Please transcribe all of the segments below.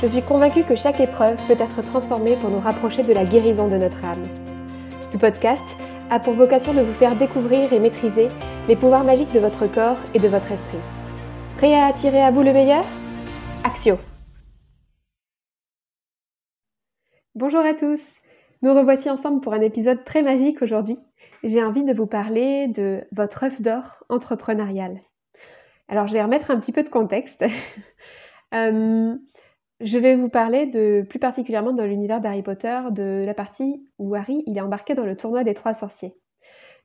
Je suis convaincue que chaque épreuve peut être transformée pour nous rapprocher de la guérison de notre âme. Ce podcast a pour vocation de vous faire découvrir et maîtriser les pouvoirs magiques de votre corps et de votre esprit. Prêt à attirer à vous le meilleur? Axio Bonjour à tous Nous revoici ensemble pour un épisode très magique aujourd'hui. J'ai envie de vous parler de votre œuf d'or entrepreneurial. Alors je vais remettre un petit peu de contexte. Euh, je vais vous parler de, plus particulièrement dans l'univers d'Harry Potter, de la partie où Harry il est embarqué dans le tournoi des trois sorciers.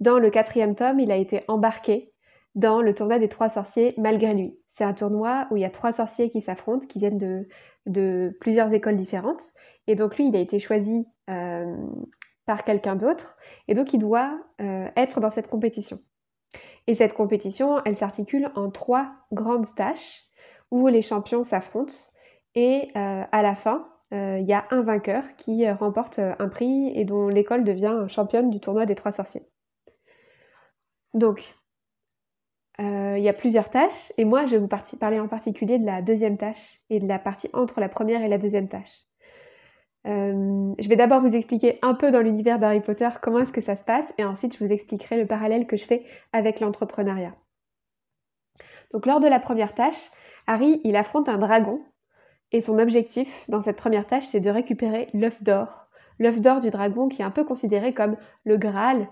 Dans le quatrième tome, il a été embarqué dans le tournoi des trois sorciers malgré lui. C'est un tournoi où il y a trois sorciers qui s'affrontent, qui viennent de, plusieurs écoles différentes. Et donc lui, il a été choisi euh, par quelqu'un d'autre. Et donc il doit euh, être dans cette compétition. Et cette compétition, elle s'articule en trois grandes tâches où les champions s'affrontent et euh, à la fin, euh, il y a un vainqueur qui euh, remporte un prix et dont l'école devient championne du tournoi des trois sorciers. Donc, il y a plusieurs tâches et moi je vais vous parler en particulier de la deuxième tâche et de la partie entre la première et la deuxième tâche. je vais d'abord vous expliquer un peu dans l'univers d'Harry Potter comment est-ce que ça se passe et ensuite je vous expliquerai le parallèle que je fais avec l'entrepreneuriat. Donc lors de la première tâche, Harry il affronte un dragon et son objectif dans cette première tâche, c'est de récupérer l'œuf d'or. L'œuf d'or du dragon qui est un peu considéré comme le Graal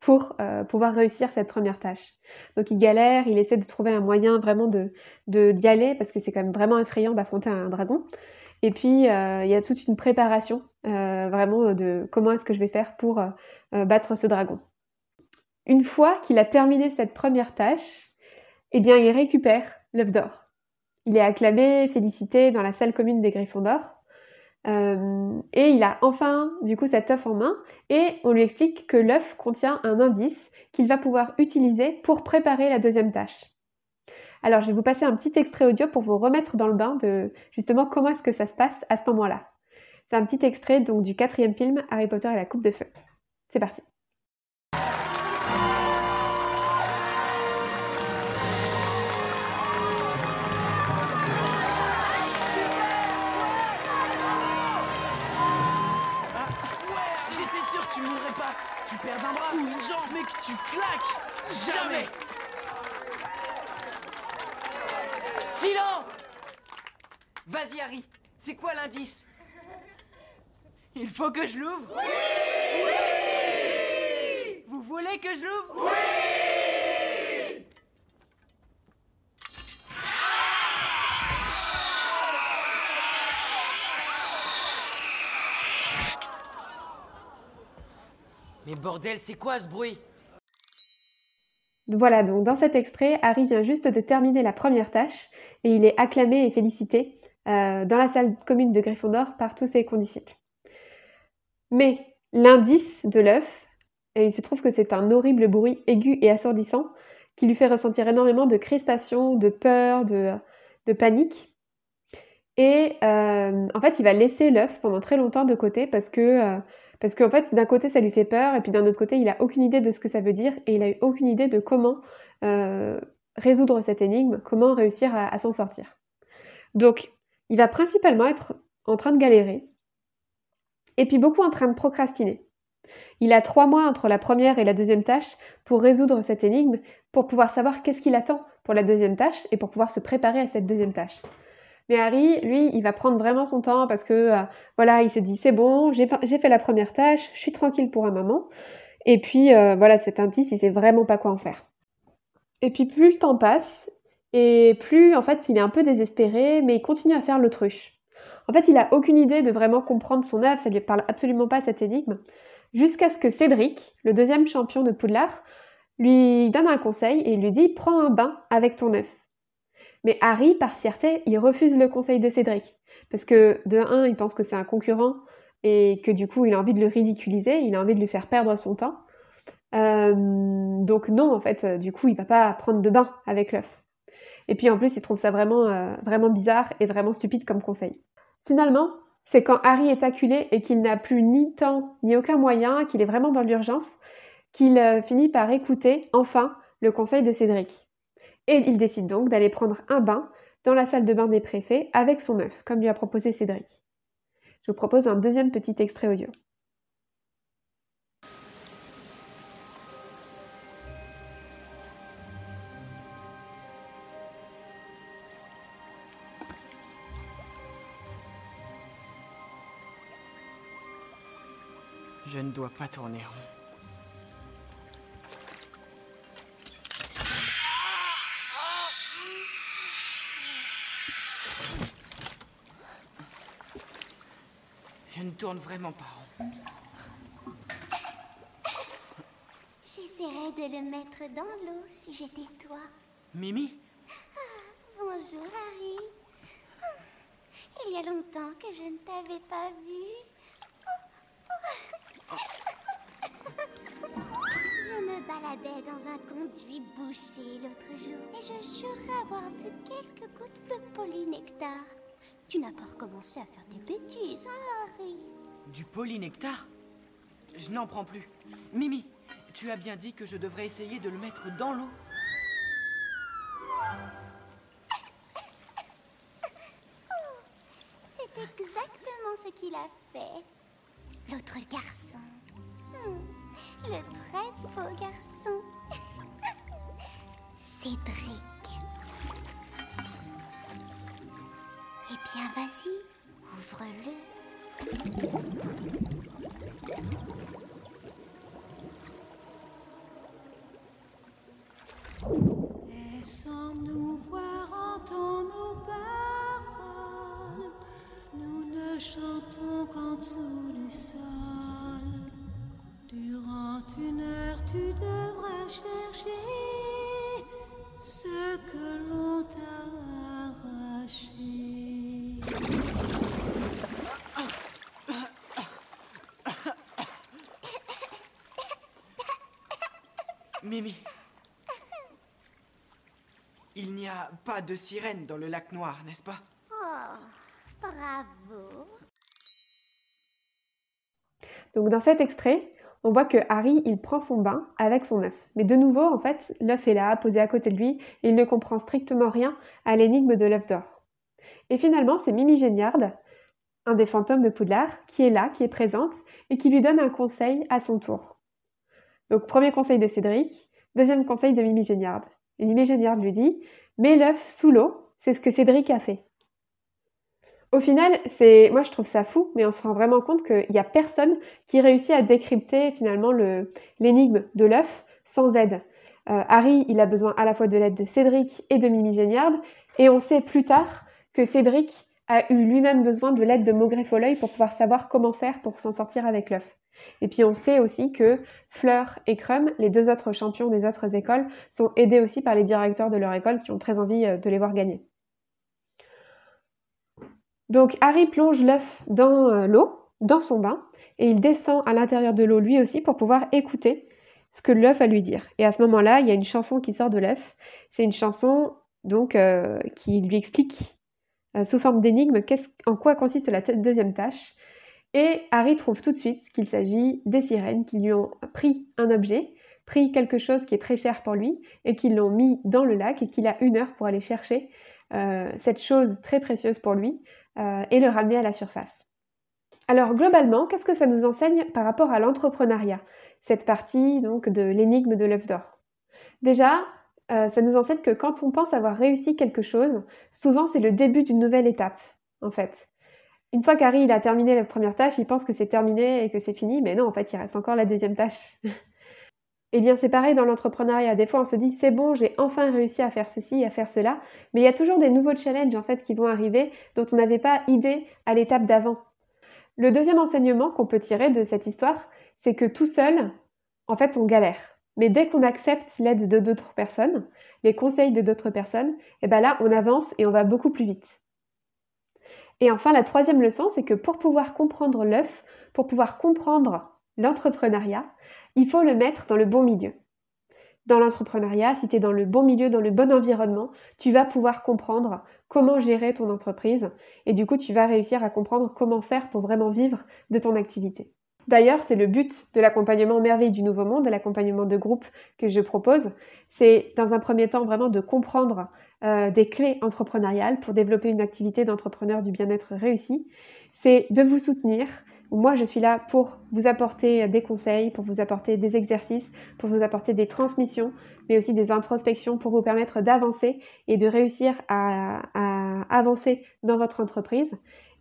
pour euh, pouvoir réussir cette première tâche. Donc il galère, il essaie de trouver un moyen vraiment de d'y aller parce que c'est quand même vraiment effrayant d'affronter un dragon. Et puis euh, il y a toute une préparation euh, vraiment de comment est-ce que je vais faire pour battre ce dragon. Une fois qu'il a terminé cette première tâche, eh bien il récupère l'œuf d'or. Il est acclamé, félicité dans la salle commune des Griffons d'Or. Euh, et il a enfin du coup cet œuf en main et on lui explique que l'œuf contient un indice qu'il va pouvoir utiliser pour préparer la deuxième tâche. Alors je vais vous passer un petit extrait audio pour vous remettre dans le bain de justement comment est-ce que ça se passe à ce moment-là. C'est un petit extrait donc du quatrième film Harry Potter et la Coupe de Feu. C'est parti. Harry, c'est quoi l'indice? Il faut que je l'ouvre? Oui! Oui Vous voulez que je l'ouvre? Oui! Mais bordel, c'est quoi ce bruit? Voilà, donc dans cet extrait, Harry vient juste de terminer la première tâche et il est acclamé et félicité euh, dans la salle commune de Gryffondor par tous ses condisciples. Mais l'indice de l'œuf, et il se trouve que c'est un horrible bruit aigu et assourdissant qui lui fait ressentir énormément de crispation, de peur, de, panique. Et euh, en fait, il va laisser l'œuf pendant très longtemps de côté parce que euh, parce qu'en fait, d'un côté, ça lui fait peur, et puis d'un autre côté, il n'a aucune idée de ce que ça veut dire, et il n'a aucune idée de comment résoudre cette énigme, comment réussir à, s'en sortir. Donc, il va principalement être en train de galérer, et puis beaucoup en train de procrastiner. Il a trois mois entre la première et la deuxième tâche pour résoudre cette énigme, pour pouvoir savoir qu'est-ce qu'il attend pour la deuxième tâche et pour pouvoir se préparer à cette deuxième tâche. Mais Harry, lui, il va prendre vraiment son temps parce que, euh, voilà, il s'est dit, c'est bon, j'ai fait la première tâche, je suis tranquille pour un moment. Et puis, euh, voilà, cet indice, il sait vraiment pas quoi en faire. Et puis, plus le temps passe, et plus, en fait, il est un peu désespéré, mais il continue à faire l'autruche. En fait, il a aucune idée de vraiment comprendre son œuvre, ça lui parle absolument pas cette énigme, jusqu'à ce que Cédric, le deuxième champion de Poudlard, lui donne un conseil et lui dit Prends un bain avec ton œuf. Mais Harry, par fierté, il refuse le conseil de Cédric. Parce que de un, il pense que c'est un concurrent et que du coup, il a envie de le ridiculiser, il a envie de lui faire perdre son temps. Euh, donc non, en fait, du coup, il va pas prendre de bain avec l'œuf. Et puis en plus, il trouve ça vraiment, euh, vraiment bizarre et vraiment stupide comme conseil. Finalement, c'est quand Harry est acculé et qu'il n'a plus ni temps ni aucun moyen, qu'il est vraiment dans l'urgence, qu'il euh, finit par écouter enfin le conseil de Cédric. Et il décide donc d'aller prendre un bain dans la salle de bain des préfets avec son œuf, comme lui a proposé Cédric. Je vous propose un deuxième petit extrait audio. Je ne dois pas tourner rond. Je ne tourne vraiment pas rond. J'essaierais de le mettre dans l'eau si j'étais toi. Mimi? Bonjour Harry. Il y a longtemps que je ne t'avais pas vu. Me baladais dans un conduit bouché l'autre jour et je jurais avoir vu quelques gouttes de polynectar. Tu n'as pas recommencé à faire des bêtises, hein, Harry? Du polynectar? Je n'en prends plus. Mimi, tu as bien dit que je devrais essayer de le mettre dans l'eau. C'est exactement ce qu'il a fait. L'autre garçon. Hmm, Le très beau garçon. Cédric. Eh bien, vas-y, ouvre-le. Laissons-nous voir, entends nos paroles. Nous ne chantons qu'en dessous du sol. Mimi. Il n'y a pas de sirène dans le lac noir, n'est-ce pas? Oh, bravo. Donc dans cet extrait, on voit que Harry, il prend son bain avec son œuf. Mais de nouveau, en fait, l'œuf est là, posé à côté de lui, et il ne comprend strictement rien à l'énigme de l'œuf d'or. Et finalement, c'est Mimi Géniard, un des fantômes de Poudlard, qui est là, qui est présente, et qui lui donne un conseil à son tour. Donc premier conseil de Cédric, deuxième conseil de Mimi Géniard. Et Mimi Géniard lui dit Mets l'œuf sous l'eau, c'est ce que Cédric a fait. Au final, c'est, moi je trouve ça fou, mais on se rend vraiment compte qu'il n'y a personne qui réussit à décrypter finalement le, l'énigme de l'œuf sans aide. Euh, Harry, il a besoin à la fois de l'aide de Cédric et de Mimi Géniard, et on sait plus tard que Cédric a eu lui-même besoin de l'aide de Maugrey Folleuil pour pouvoir savoir comment faire pour s'en sortir avec l'œuf. Et puis on sait aussi que Fleur et Crum, les deux autres champions des autres écoles, sont aidés aussi par les directeurs de leur école qui ont très envie euh, de les voir gagner. Donc Harry plonge l'œuf dans euh, l'eau, dans son bain, et il descend à l'intérieur de l'eau lui aussi pour pouvoir écouter ce que l'œuf a lui dire. Et à ce moment-là, il y a une chanson qui sort de l'œuf. C'est une chanson donc euh, qui lui explique euh, sous forme d'énigme en quoi consiste la deuxième tâche? Et Harry trouve tout de suite qu'il s'agit des sirènes qui lui ont pris un objet, pris quelque chose qui est très cher pour lui, et qui l'ont mis dans le lac et qu'il a une heure pour aller chercher euh, cette chose très précieuse pour lui euh, et le ramener à la surface. Alors globalement, qu'est-ce que ça nous enseigne par rapport à l'entrepreneuriat? Cette partie donc de l'énigme de l'œuf d'or. Déjà, euh, ça nous enseigne que quand on pense avoir réussi quelque chose, souvent c'est le début d'une nouvelle étape, en fait. Une fois qu'Harry a terminé la première tâche, il pense que c'est terminé et que c'est fini, mais non, en fait, il reste encore la deuxième tâche. Eh bien, c'est pareil dans l'entrepreneuriat. Des fois, on se dit, c'est bon, j'ai enfin réussi à faire ceci, à faire cela. Mais il y a toujours des nouveaux challenges, en fait, qui vont arriver dont on n'avait pas idée à l'étape d'avant. Le deuxième enseignement qu'on peut tirer de cette histoire, c'est que tout seul, en fait, on galère. Mais dès qu'on accepte l'aide de d'autres personnes, les conseils de d'autres personnes, et eh ben là, on avance et on va beaucoup plus vite. Et enfin, la troisième leçon, c'est que pour pouvoir comprendre l'œuf, pour pouvoir comprendre l'entrepreneuriat, il faut le mettre dans le bon milieu. Dans l'entrepreneuriat, si tu es dans le bon milieu, dans le bon environnement, tu vas pouvoir comprendre comment gérer ton entreprise et du coup, tu vas réussir à comprendre comment faire pour vraiment vivre de ton activité. D'ailleurs, c'est le but de l'accompagnement Merveille du Nouveau Monde, l'accompagnement de groupe que je propose. C'est dans un premier temps vraiment de comprendre euh, des clés entrepreneuriales pour développer une activité d'entrepreneur du bien-être réussi. C'est de vous soutenir. Moi, je suis là pour vous apporter des conseils, pour vous apporter des exercices, pour vous apporter des transmissions, mais aussi des introspections pour vous permettre d'avancer et de réussir à avancer dans votre entreprise.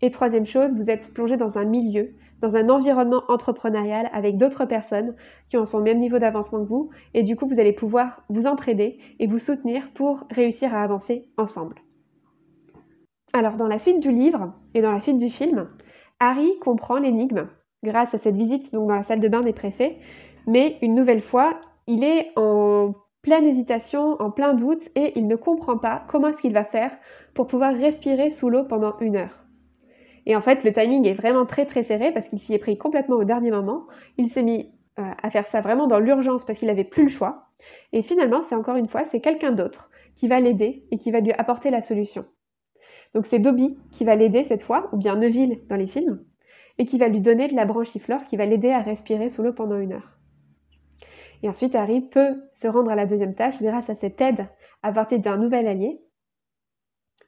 Et troisième chose, vous êtes plongé dans un milieu, dans un environnement entrepreneurial avec d'autres personnes qui ont son même niveau d'avancement que vous. Et du coup, vous allez pouvoir vous entraider et vous soutenir pour réussir à avancer ensemble. Alors, dans la suite du livre et dans la suite du film, Harry comprend l'énigme grâce à cette visite dans la salle de bain des préfets. Mais une nouvelle fois, il est en pleine hésitation, en plein doute et il ne comprend pas comment est-ce qu'il va faire pour pouvoir respirer sous l'eau pendant une heure. Et en fait, le timing est vraiment très très serré parce qu'il s'y est pris complètement au dernier moment. Il s'est mis euh, à faire ça vraiment dans l'urgence parce qu'il n'avait plus le choix. Et finalement, c'est encore une fois, c'est quelqu'un d'autre qui va l'aider et qui va lui apporter la solution. Donc c'est Dobby qui va l'aider cette fois, ou bien Neville dans les films, et qui va lui donner de la branchiflore qui va l'aider à respirer sous l'eau pendant une heure. Et ensuite, Harry peut se rendre à la deuxième tâche grâce à cette aide apportée d'un nouvel allié.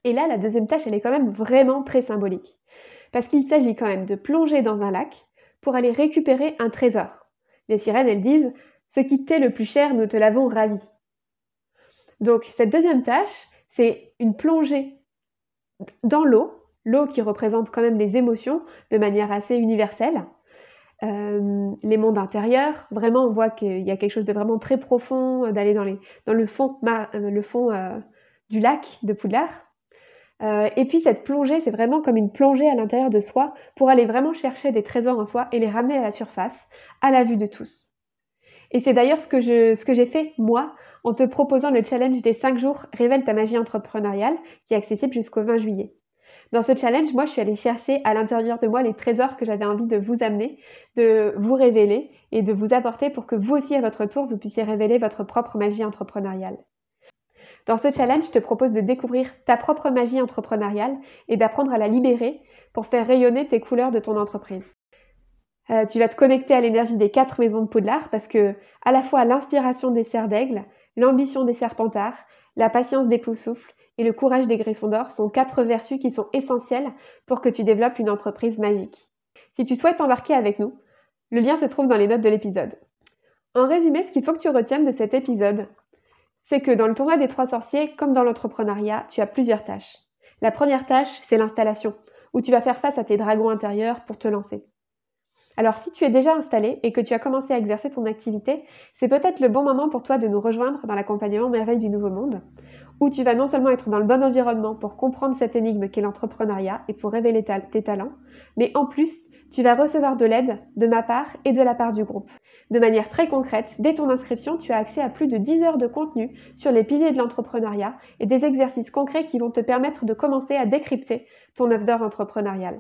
Et là, la deuxième tâche, elle est quand même vraiment très symbolique parce qu'il s'agit quand même de plonger dans un lac pour aller récupérer un trésor. Les sirènes, elles disent Ce qui t'est le plus cher, nous te l'avons ravi. Donc, cette deuxième tâche, c'est une plongée dans l'eau, l'eau qui représente quand même les émotions de manière assez universelle. Euh, les mondes intérieurs, vraiment, on voit qu'il y a quelque chose de vraiment très profond, euh, d'aller dans, le fond, euh, le fond du lac de Poudlard. Euh, et puis cette plongée, c'est vraiment comme une plongée à l'intérieur de soi pour aller vraiment chercher des trésors en soi et les ramener à la surface, à la vue de tous. Et c'est d'ailleurs ce que j'ai fait moi en te proposant le challenge des 5 jours Révèle ta magie entrepreneuriale qui est accessible jusqu'au 20 juillet. Dans ce challenge, moi, je suis allée chercher à l'intérieur de moi les trésors que j'avais envie de vous amener, de vous révéler et de vous apporter pour que vous aussi, à votre tour, vous puissiez révéler votre propre magie entrepreneuriale. Dans ce challenge, je te propose de découvrir ta propre magie entrepreneuriale et d'apprendre à la libérer pour faire rayonner tes couleurs de ton entreprise. Euh, tu vas te connecter à l'énergie des quatre maisons de Poudlard parce que à la fois l'inspiration des cerfs d'aigle, l'ambition des serpentards, la patience des poussoufles et le courage des griffons d'or sont quatre vertus qui sont essentielles pour que tu développes une entreprise magique. Si tu souhaites embarquer avec nous, le lien se trouve dans les notes de l'épisode. En résumé, ce qu'il faut que tu retiennes de cet épisode, c'est que dans le tournoi des trois sorciers, comme dans l'entrepreneuriat, tu as plusieurs tâches. La première tâche, c'est l'installation, où tu vas faire face à tes dragons intérieurs pour te lancer. Alors si tu es déjà installé et que tu as commencé à exercer ton activité, c'est peut-être le bon moment pour toi de nous rejoindre dans l'accompagnement Merveille du Nouveau Monde, où tu vas non seulement être dans le bon environnement pour comprendre cette énigme qu'est l'entrepreneuriat et pour révéler tes talents, mais en plus, tu vas recevoir de l'aide de ma part et de la part du groupe. De manière très concrète, dès ton inscription, tu as accès à plus de 10 heures de contenu sur les piliers de l'entrepreneuriat et des exercices concrets qui vont te permettre de commencer à décrypter ton œuf d'or entrepreneurial.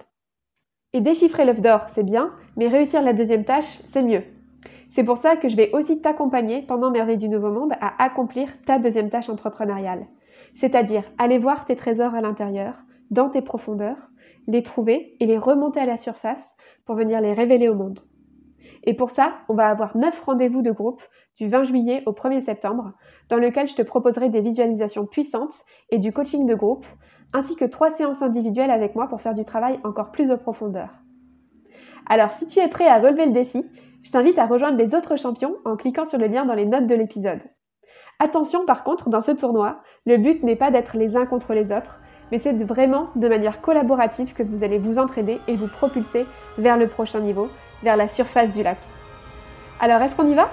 Et déchiffrer l'œuf d'or, c'est bien, mais réussir la deuxième tâche, c'est mieux. C'est pour ça que je vais aussi t'accompagner pendant Merveille du Nouveau Monde à accomplir ta deuxième tâche entrepreneuriale. C'est-à-dire aller voir tes trésors à l'intérieur, dans tes profondeurs, les trouver et les remonter à la surface pour venir les révéler au monde. Et pour ça, on va avoir 9 rendez-vous de groupe du 20 juillet au 1er septembre, dans lequel je te proposerai des visualisations puissantes et du coaching de groupe, ainsi que 3 séances individuelles avec moi pour faire du travail encore plus en profondeur. Alors, si tu es prêt à relever le défi, je t'invite à rejoindre les autres champions en cliquant sur le lien dans les notes de l'épisode. Attention par contre, dans ce tournoi, le but n'est pas d'être les uns contre les autres, mais c'est vraiment de manière collaborative que vous allez vous entraider et vous propulser vers le prochain niveau, vers la surface du lac. Alors, est-ce qu'on y va?